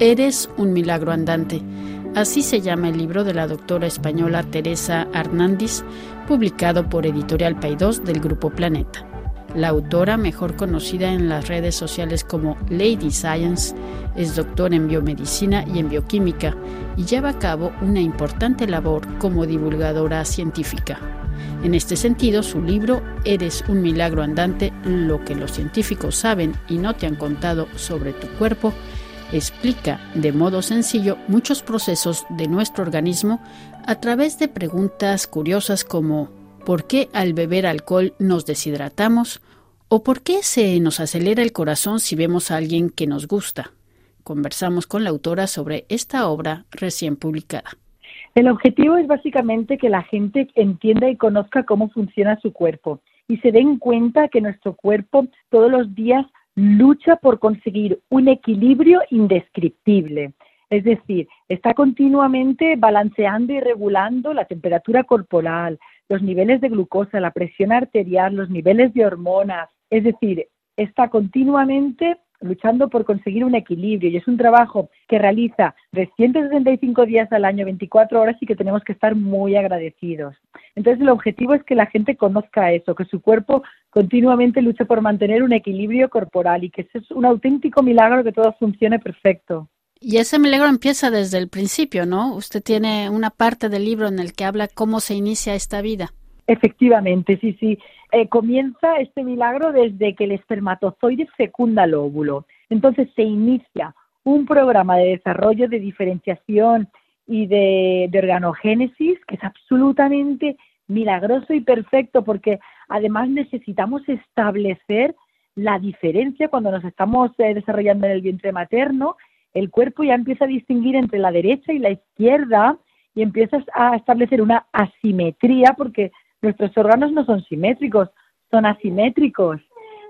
Eres un milagro andante. Así se llama el libro de la doctora española Teresa Hernández, publicado por Editorial Paidós del Grupo Planeta. La autora, mejor conocida en las redes sociales como Lady Science, es doctora en biomedicina y en bioquímica y lleva a cabo una importante labor como divulgadora científica. En este sentido, su libro Eres un milagro andante, lo que los científicos saben y no te han contado sobre tu cuerpo, explica de modo sencillo muchos procesos de nuestro organismo a través de preguntas curiosas como ¿por qué al beber alcohol nos deshidratamos? ¿O por qué se nos acelera el corazón si vemos a alguien que nos gusta? Conversamos con la autora sobre esta obra recién publicada. El objetivo es básicamente que la gente entienda y conozca cómo funciona su cuerpo y se den cuenta que nuestro cuerpo todos los días lucha por conseguir un equilibrio indescriptible. Es decir, está continuamente balanceando y regulando la temperatura corporal, los niveles de glucosa, la presión arterial, los niveles de hormonas. Es decir, está continuamente luchando por conseguir un equilibrio y es un trabajo que realiza 365 días al año, 24 horas y que tenemos que estar muy agradecidos. Entonces el objetivo es que la gente conozca eso, que su cuerpo continuamente lucha por mantener un equilibrio corporal y que es un auténtico milagro que todo funcione perfecto. Y ese milagro empieza desde el principio, ¿no? Usted tiene una parte del libro en el que habla cómo se inicia esta vida. Efectivamente, sí, sí. Eh, comienza este milagro desde que el espermatozoide fecunda el óvulo. Entonces se inicia un programa de desarrollo, de diferenciación y de, organogénesis que es absolutamente milagroso y perfecto porque además necesitamos establecer la diferencia cuando nos estamos eh, desarrollando en el vientre materno. El cuerpo ya empieza a distinguir entre la derecha y la izquierda y empiezas a establecer una asimetría porque Nuestros órganos no son simétricos, son asimétricos.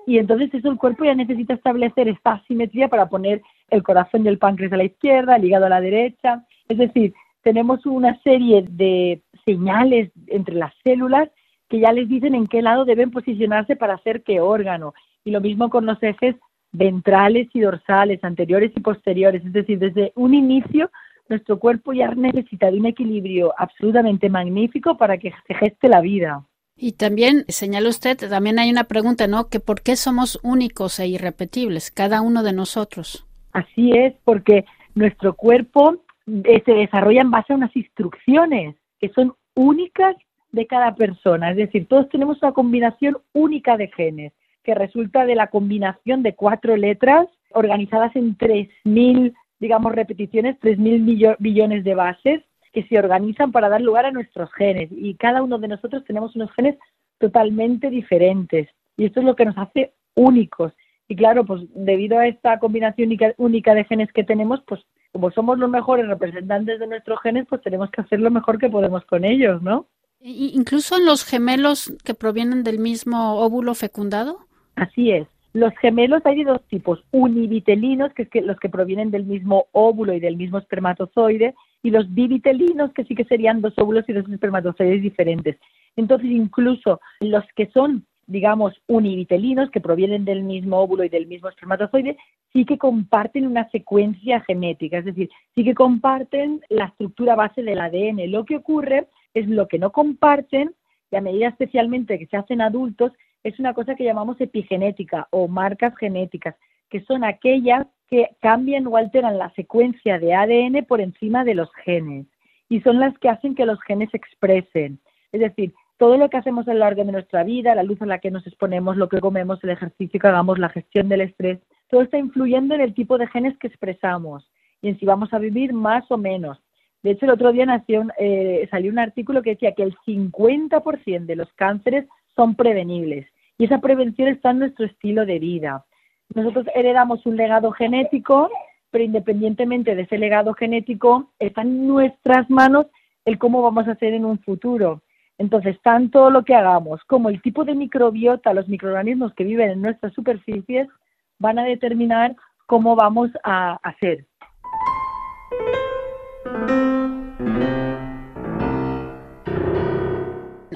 Y entonces eso el cuerpo ya necesita establecer esta asimetría para poner el corazón y el páncreas a la izquierda, el hígado a la derecha. Es decir, tenemos una serie de señales entre las células que ya les dicen en qué lado deben posicionarse para hacer qué órgano. Y lo mismo con los ejes ventrales y dorsales, anteriores y posteriores. Es decir, desde un inicio nuestro cuerpo ya necesita de un equilibrio absolutamente magnífico para que se geste la vida. Y también, señala usted, también hay una pregunta, ¿no? Que por qué somos únicos e irrepetibles, cada uno de nosotros. Así es, porque nuestro cuerpo eh, se desarrolla en base a unas instrucciones que son únicas de cada persona. Es decir, todos tenemos una combinación única de genes que resulta de la combinación de cuatro letras organizadas en 3.000 digamos, repeticiones, 3.000 billones de bases que se organizan para dar lugar a nuestros genes. Y cada uno de nosotros tenemos unos genes totalmente diferentes. Y esto es lo que nos hace únicos. Y claro, pues debido a esta combinación única, de genes que tenemos, pues como somos los mejores representantes de nuestros genes, pues tenemos que hacer lo mejor que podemos con ellos, ¿no? ¿Incluso en los gemelos que provienen del mismo óvulo fecundado? Así es. Los gemelos hay de dos tipos, univitelinos, que es que los que provienen del mismo óvulo y del mismo espermatozoide, y los bivitelinos, que sí que serían dos óvulos y dos espermatozoides diferentes. Entonces, incluso los que son, digamos, univitelinos, que provienen del mismo óvulo y del mismo espermatozoide, sí que comparten una secuencia genética, es decir, sí que comparten la estructura base del ADN. Lo que ocurre es lo que no comparten, y a medida especialmente que se hacen adultos, es una cosa que llamamos epigenética o marcas genéticas, que son aquellas que cambian o alteran la secuencia de ADN por encima de los genes y son las que hacen que los genes se expresen. Es decir, todo lo que hacemos a lo largo de nuestra vida, la luz a la que nos exponemos, lo que comemos, el ejercicio que hagamos, la gestión del estrés, todo está influyendo en el tipo de genes que expresamos y en si vamos a vivir más o menos. De hecho, el otro día nació eh, salió un artículo que decía que el 50% de los cánceres son prevenibles. Y esa prevención está en nuestro estilo de vida. Nosotros heredamos un legado genético, pero independientemente de ese legado genético, está en nuestras manos el cómo vamos a hacer en un futuro. Entonces, tanto lo que hagamos como el tipo de microbiota, los microorganismos que viven en nuestras superficies, van a determinar cómo vamos a hacer.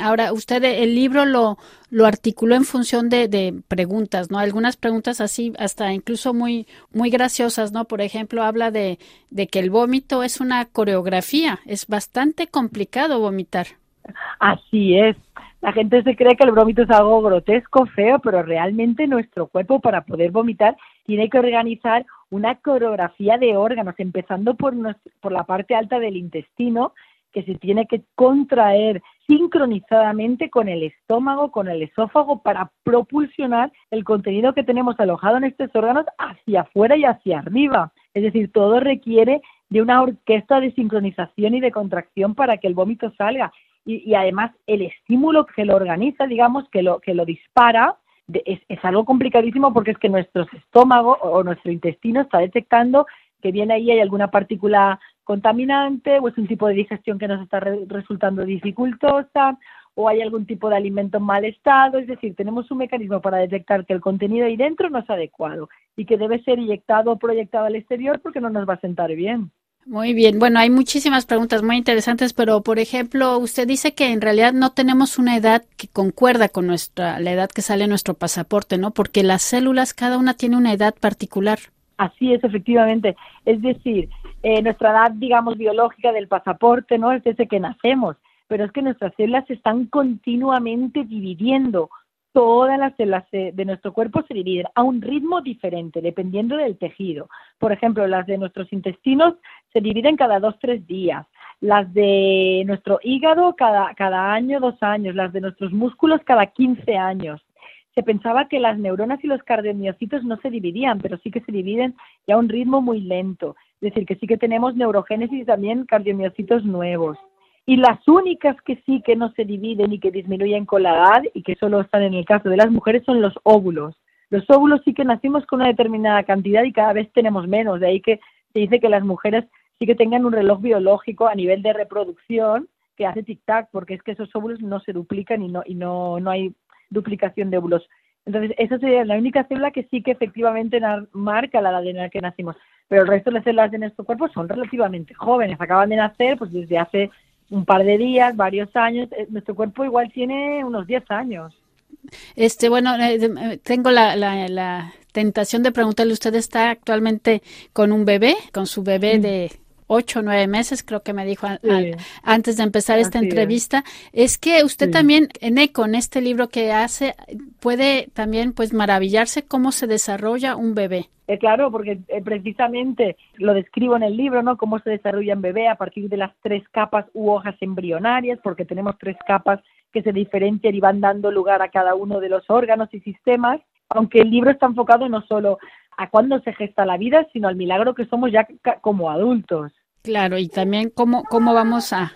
Ahora, usted el libro lo, lo articuló en función de, de, preguntas, ¿no? Algunas preguntas así, hasta incluso muy, muy graciosas, ¿no? Por ejemplo, habla de, de que el vómito es una coreografía, es bastante complicado vomitar. Así es. La gente se cree que el vómito es algo grotesco, feo, pero realmente nuestro cuerpo para poder vomitar tiene que organizar una coreografía de órganos, empezando por, por la parte alta del intestino, que se tiene que contraer sincronizadamente con el estómago, con el esófago, para propulsionar el contenido que tenemos alojado en estos órganos hacia afuera y hacia arriba. Es decir, todo requiere de una orquesta de sincronización y de contracción para que el vómito salga y, además el estímulo que lo organiza, digamos, que lo, que lo dispara, es, algo complicadísimo porque es que nuestro estómago o nuestro intestino está detectando que viene ahí hay alguna partícula contaminante o es un tipo de digestión que nos está resultando dificultosa o hay algún tipo de alimento en mal estado, es decir, tenemos un mecanismo para detectar que el contenido ahí dentro no es adecuado y que debe ser inyectado o proyectado al exterior porque no nos va a sentar bien. Muy bien, bueno, hay muchísimas preguntas muy interesantes, pero por ejemplo, usted dice que en realidad no tenemos una edad que concuerda con nuestra la edad que sale en nuestro pasaporte, ¿no? Porque las células cada una tiene una edad particular. Así es, efectivamente. Es decir, eh, nuestra edad, digamos, biológica del pasaporte, ¿no? Es desde que nacemos, pero es que nuestras células se están continuamente dividiendo todas las células de nuestro cuerpo se dividen a un ritmo diferente, dependiendo del tejido. Por ejemplo, las de nuestros intestinos se dividen cada dos, tres días. Las de nuestro hígado cada, cada año, dos años. Las de nuestros músculos cada 15 años. Se pensaba que las neuronas y los cardiomiocitos no se dividían, pero sí que se dividen ya a un ritmo muy lento. Es decir, que sí que tenemos neurogénesis y también cardiomiocitos nuevos. Y las únicas que sí que no se dividen y que disminuyen con la edad y que solo están en el caso de las mujeres son los óvulos. Los óvulos sí que nacimos con una determinada cantidad y cada vez tenemos menos. De ahí que se dice que las mujeres sí que tengan un reloj biológico a nivel de reproducción que hace tic-tac, porque es que esos óvulos no se duplican y no, y no, no hay duplicación de óvulos. Entonces, esa sería la única célula que sí que efectivamente marca la edad en la que nacimos. Pero el resto de las células de nuestro cuerpo son relativamente jóvenes, acaban de nacer pues desde hace un par de días, varios años. Eh, nuestro cuerpo igual tiene unos 10 años. Este, bueno, eh, eh, tengo la, la, la, tentación de preguntarle, ¿usted está actualmente con un bebé, con su bebé de ocho o nueve meses, creo que me dijo antes de empezar esta entrevista, es. que usted también, en ECO, en este libro que hace, puede también pues maravillarse cómo se desarrolla un bebé. Eh, claro, porque eh, precisamente lo describo en el libro, ¿no? Cómo se desarrolla un bebé a partir de las tres capas u hojas embrionarias, porque tenemos tres capas que se diferencian y van dando lugar a cada uno de los órganos y sistemas, aunque el libro está enfocado no solo a cuándo se gesta la vida, sino al milagro que somos ya como adultos. Claro, y también cómo, cómo vamos a...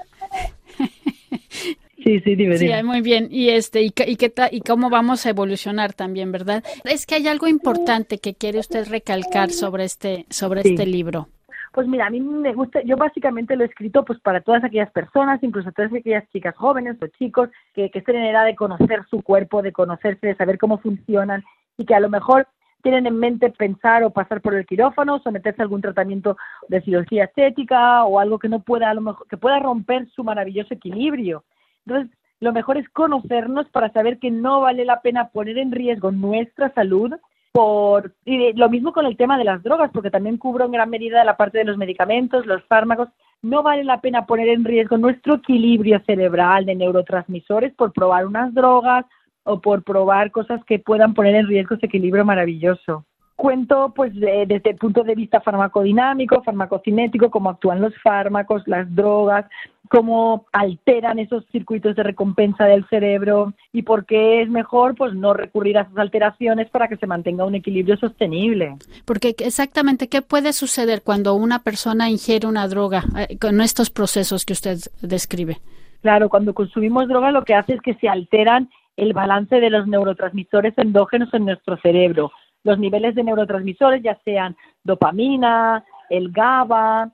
Sí, sí, dime, Sí, muy bien. Y este y, y qué y cómo vamos a evolucionar también, ¿verdad? Es que hay algo importante que quiere usted recalcar sobre este sobre este libro. Pues mira, a mí me gusta, yo básicamente lo he escrito pues para todas aquellas personas, incluso todas aquellas chicas jóvenes o chicos que, que estén en edad de conocer su cuerpo, de conocerse, de saber cómo funcionan y que a lo mejor tienen en mente pensar o pasar por el quirófano, someterse a algún tratamiento de cirugía estética o algo que no pueda, a lo mejor, que pueda romper su maravilloso equilibrio. Entonces, lo mejor es conocernos para saber que no vale la pena poner en riesgo nuestra salud por y lo mismo con el tema de las drogas, porque también cubro en gran medida la parte de los medicamentos, los fármacos. No vale la pena poner en riesgo nuestro equilibrio cerebral de neurotransmisores por probar unas drogas o por probar cosas que puedan poner en riesgo ese equilibrio maravilloso. Cuento pues desde el punto de vista farmacodinámico, farmacocinético, cómo actúan los fármacos, las drogas, cómo alteran esos circuitos de recompensa del cerebro y por qué es mejor pues no recurrir a esas alteraciones para que se mantenga un equilibrio sostenible. Porque exactamente qué puede suceder cuando una persona ingiere una droga eh, con estos procesos que usted describe. Claro, cuando consumimos droga lo que hace es que se alteran el balance de los neurotransmisores endógenos en nuestro cerebro. Los niveles de neurotransmisores, ya sean dopamina, el GABA,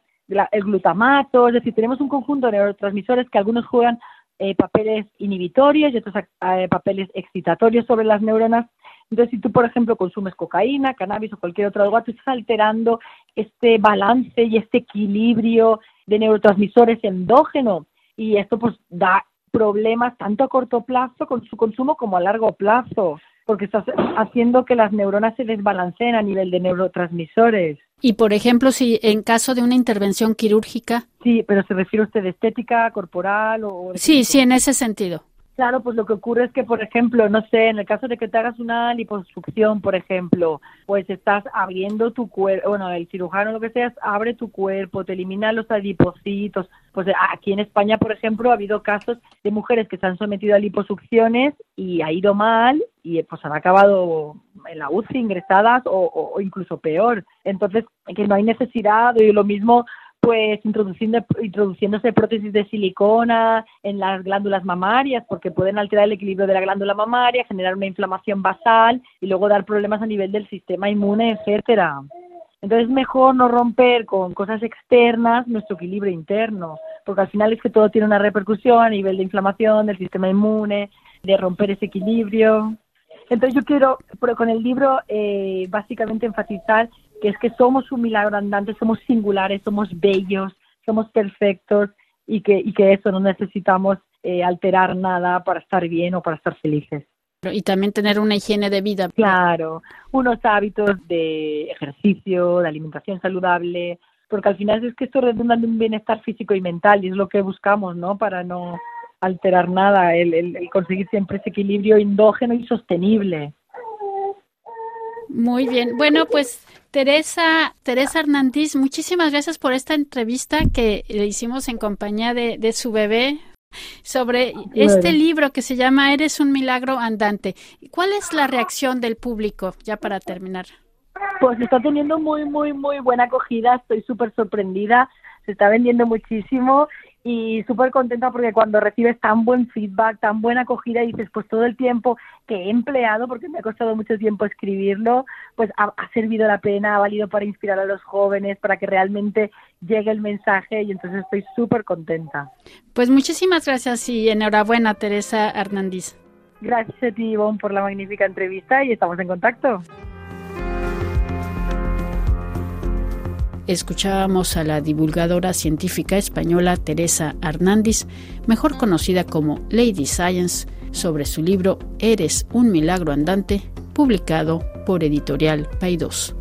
el glutamato, es decir, tenemos un conjunto de neurotransmisores que algunos juegan eh, papeles inhibitorios y otros eh, papeles excitatorios sobre las neuronas. Entonces, si tú, por ejemplo, consumes cocaína, cannabis o cualquier otra droga, tú estás alterando este balance y este equilibrio de neurotransmisores endógeno y esto pues da problemas tanto a corto plazo con su consumo como a largo plazo, porque estás haciendo que las neuronas se desbalanceen a nivel de neurotransmisores. Y, por ejemplo, si en caso de una intervención quirúrgica. Sí, pero se refiere usted de estética corporal o. Sí, sí, en ese sentido. Claro, pues lo que ocurre es que, por ejemplo, no sé, en el caso de que te hagas una liposucción, por ejemplo, pues estás abriendo tu cuerpo, bueno, el cirujano lo que sea, abre tu cuerpo, te elimina los adipocitos. Pues aquí en España, por ejemplo, ha habido casos de mujeres que se han sometido a liposucciones y ha ido mal y pues han acabado en la UCI ingresadas o, o incluso peor. Entonces, que no hay necesidad, y lo mismo pues introduciendo, introduciéndose prótesis de silicona en las glándulas mamarias porque pueden alterar el equilibrio de la glándula mamaria, generar una inflamación basal y luego dar problemas a nivel del sistema inmune, etcétera. Entonces es mejor no romper con cosas externas nuestro equilibrio interno, porque al final es que todo tiene una repercusión a nivel de inflamación del sistema inmune, de romper ese equilibrio. Entonces yo quiero, con el libro, eh, básicamente enfatizar que es que somos un milagro andante, somos singulares, somos bellos, somos perfectos y que, y que eso no necesitamos eh, alterar nada para estar bien o para estar felices. Y también tener una higiene de vida. Claro, unos hábitos de ejercicio, de alimentación saludable, porque al final es que esto redunda en un bienestar físico y mental y es lo que buscamos, ¿no? Para no alterar nada, el, el conseguir siempre ese equilibrio endógeno y sostenible. Muy bien. Bueno, pues Teresa, Teresa Hernández, muchísimas gracias por esta entrevista que le hicimos en compañía de, de su bebé sobre este libro que se llama Eres un milagro andante. ¿Cuál es la reacción del público, ya para terminar? Pues está teniendo muy, muy, muy buena acogida. Estoy súper sorprendida. Se está vendiendo muchísimo y súper contenta porque cuando recibes tan buen feedback, tan buena acogida, dices, pues todo el tiempo que he empleado, porque me ha costado mucho tiempo escribirlo, pues ha, servido la pena, ha valido para inspirar a los jóvenes, para que realmente llegue el mensaje y entonces estoy súper contenta. Pues muchísimas gracias y enhorabuena, Teresa Hernández. Gracias a ti, Ivonne, por la magnífica entrevista y estamos en contacto. Escuchábamos a la divulgadora científica española Teresa Hernández, mejor conocida como Lady Science, sobre su libro Eres un milagro andante, publicado por Editorial Paidós.